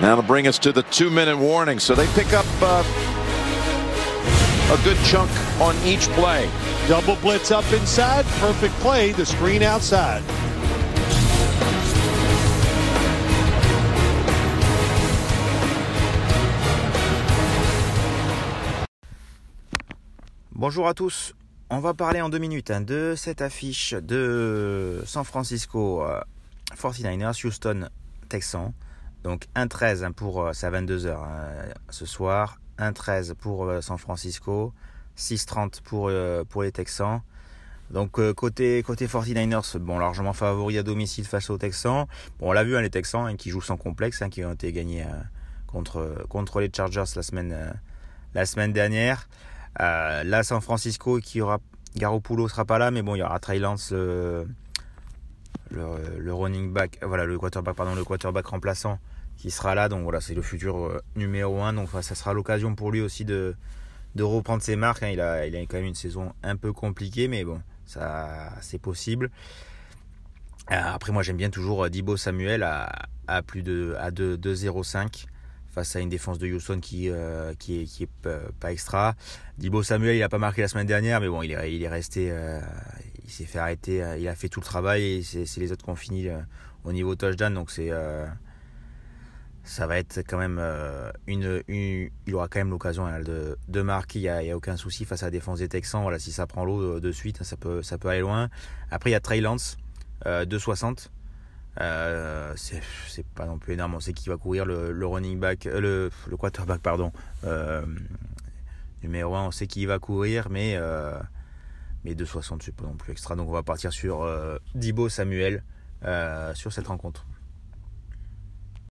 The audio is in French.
That'll bring us to the two-minute warning. So they pick up uh, a good chunk on each play. Double blitz up inside. Perfect play. The screen outside. Bonjour à tous. On va parler en deux minutes hein, de cette affiche de San Francisco euh, 49ers, Houston Texans. Donc 1-13 hein, pour, euh, c'est à 22h ce soir. 1-13 pour euh, San Francisco. 6-30 pour, euh, pour les Texans. Donc côté, côté 49ers, bon, largement favori à domicile face aux Texans. Bon, on l'a vu, hein, les Texans hein, qui jouent sans complexe, hein, qui ont été gagnés contre, contre les Chargers la semaine, la semaine dernière. Là, San Francisco, qui aura Garoppolo sera pas là, mais bon, il y aura Trey Lance, le, running back, voilà, le quarterback, pardon, le quarterback remplaçant qui sera là. Donc voilà, c'est le futur euh, numéro 1. Donc ça sera l'occasion pour lui aussi de, reprendre ses marques. hein. Il, a, il a quand même une saison un peu compliquée, mais bon, ça c'est possible. Euh, Après, moi j'aime bien toujours euh, Dibo Samuel à, plus de à 2 2-0-5 face à une défense de Houston qui, euh, qui est, qui est pas, extra. Dibo Samuel, il a pas marqué la semaine dernière, mais bon, il est, il est resté, s'est fait arrêter, euh, il a fait tout le travail et c'est les autres qui ont fini euh, au niveau touchdown, donc c'est euh, ça va être quand même une, il aura quand même l'occasion de, de marquer, il n'y a, aucun souci face à la défense des Texans. Voilà, si ça prend l'eau de, suite, ça peut, ça peut aller loin. Après, il y a Trey Lance, euh, 2,60. Euh, c'est pas non plus énorme. On sait qu'il va courir le, running back, le, quarterback, pardon. Numéro 1, on sait qu'il va courir, mais, mais 2,60, c'est pas non plus extra. Donc on va partir sur euh, Dibo Samuel euh, sur cette rencontre.